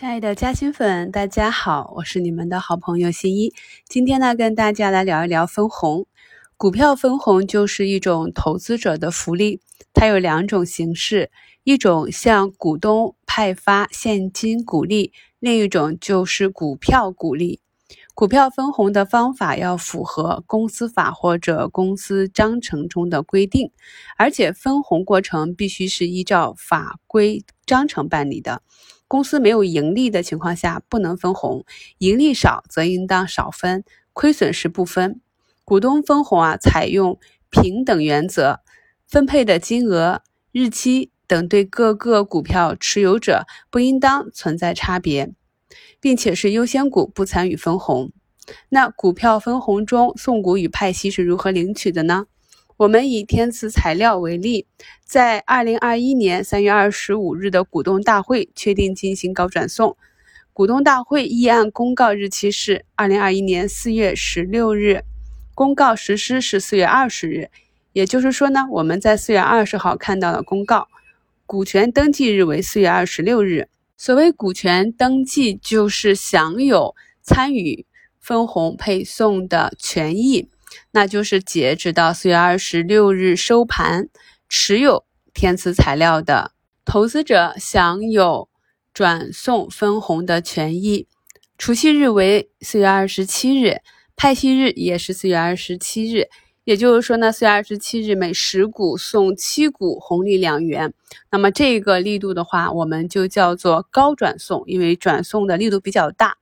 亲爱的嘉兴粉，大家好，我是你们的好朋友新一。今天呢，跟大家来聊一聊分红。股票分红就是一种投资者的福利，它有两种形式，一种向股东派发现金股利，另一种就是股票股利。股票分红的方法要符合公司法或者公司章程中的规定，而且分红过程必须是依照法规章程办理的。公司没有盈利的情况下不能分红，盈利少则应当少分，亏损时不分。股东分红啊，采用平等原则，分配的金额、日期等对各个股票持有者不应当存在差别，并且是优先股不参与分红。那股票分红中送股与派息是如何领取的呢？我们以天赐材料为例，在二零二一年三月二十五日的股东大会确定进行高转送。股东大会议案公告日期是二零二一年四月十六日，公告实施是四月二十日。也就是说呢，我们在四月二十号看到了公告，股权登记日为四月二十六日。所谓股权登记，就是享有参与分红配送的权益。那就是截止到四月二十六日收盘，持有天赐材料的投资者享有转送分红的权益。除息日为四月二十七日，派息日也是四月二十七日。也就是说呢，四月二十七日每十股送七股红利两元。那么这个力度的话，我们就叫做高转送，因为转送的力度比较大。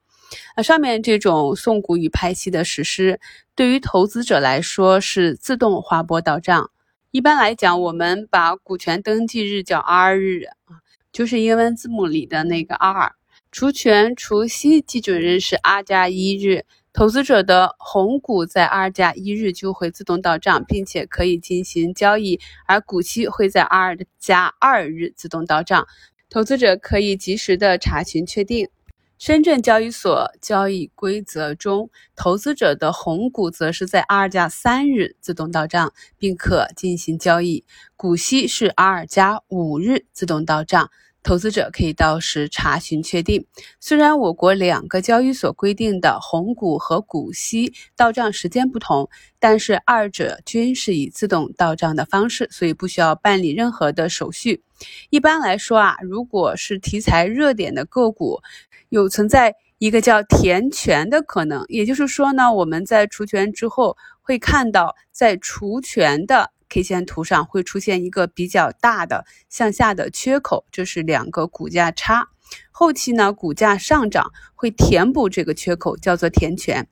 那上面这种送股与派息的实施，对于投资者来说是自动划拨到账。一般来讲，我们把股权登记日叫 R 日啊，就是英文字母里的那个 R。除权除息基准日是 R 加一日，投资者的红股在 R 加一日就会自动到账，并且可以进行交易，而股息会在 R 加二日自动到账，投资者可以及时的查询确定。深圳交易所交易规则中，投资者的红股则是在二加三日自动到账，并可进行交易；股息是二加五日自动到账。投资者可以到时查询确定。虽然我国两个交易所规定的红股和股息到账时间不同，但是二者均是以自动到账的方式，所以不需要办理任何的手续。一般来说啊，如果是题材热点的个股，有存在一个叫填权的可能，也就是说呢，我们在除权之后会看到在除权的。K 线图上会出现一个比较大的向下的缺口，这是两个股价差。后期呢，股价上涨会填补这个缺口，叫做填权。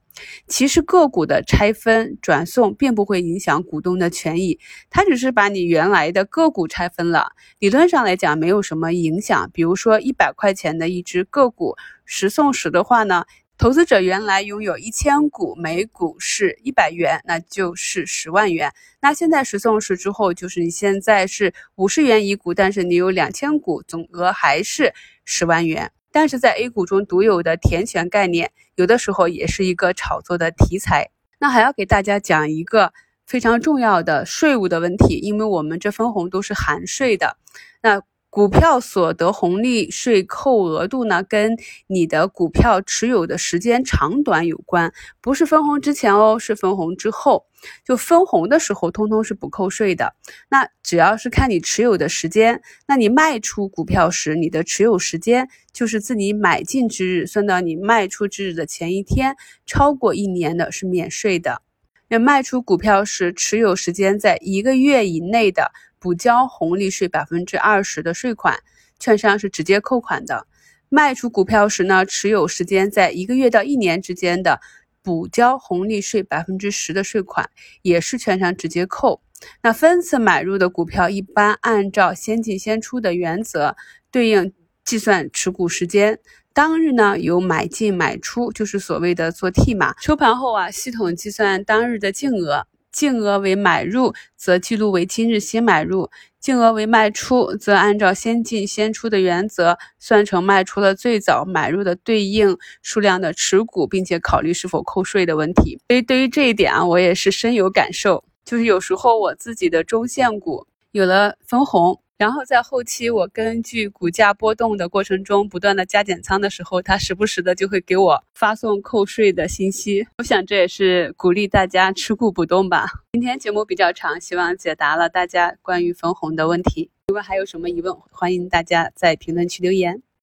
其实个股的拆分转送并不会影响股东的权益，它只是把你原来的个股拆分了。理论上来讲没有什么影响。比如说一百块钱的一只个股十送十的话呢？投资者原来拥有一千股，每股是一百元，那就是十万元。那现在十送十之后，就是你现在是五十元一股，但是你有两千股，总额还是十万元。但是在 A 股中独有的填权概念，有的时候也是一个炒作的题材。那还要给大家讲一个非常重要的税务的问题，因为我们这分红都是含税的。那股票所得红利税扣额度呢，跟你的股票持有的时间长短有关，不是分红之前哦，是分红之后。就分红的时候，通通是不扣税的。那只要是看你持有的时间，那你卖出股票时，你的持有时间就是自你买进之日算到你卖出之日的前一天，超过一年的是免税的。那卖出股票时，持有时间在一个月以内的。补交红利税百分之二十的税款，券商是直接扣款的。卖出股票时呢，持有时间在一个月到一年之间的，补交红利税百分之十的税款，也是券商直接扣。那分次买入的股票，一般按照先进先出的原则，对应计算持股时间。当日呢，有买进买出，就是所谓的做 T 码。收盘后啊，系统计算当日的净额。净额为买入，则记录为今日新买入；净额为卖出，则按照先进先出的原则算成卖出了最早买入的对应数量的持股，并且考虑是否扣税的问题。所以对于这一点啊，我也是深有感受。就是有时候我自己的中线股有了分红，然后在后期我根据股价波动的过程中不断的加减仓的时候，它时不时的就会给我发送扣税的信息。我想这也是鼓励大家持股不动吧。今天节目比较长，希望解答了大家关于分红的问题。如果还有什么疑问，欢迎大家在评论区留言。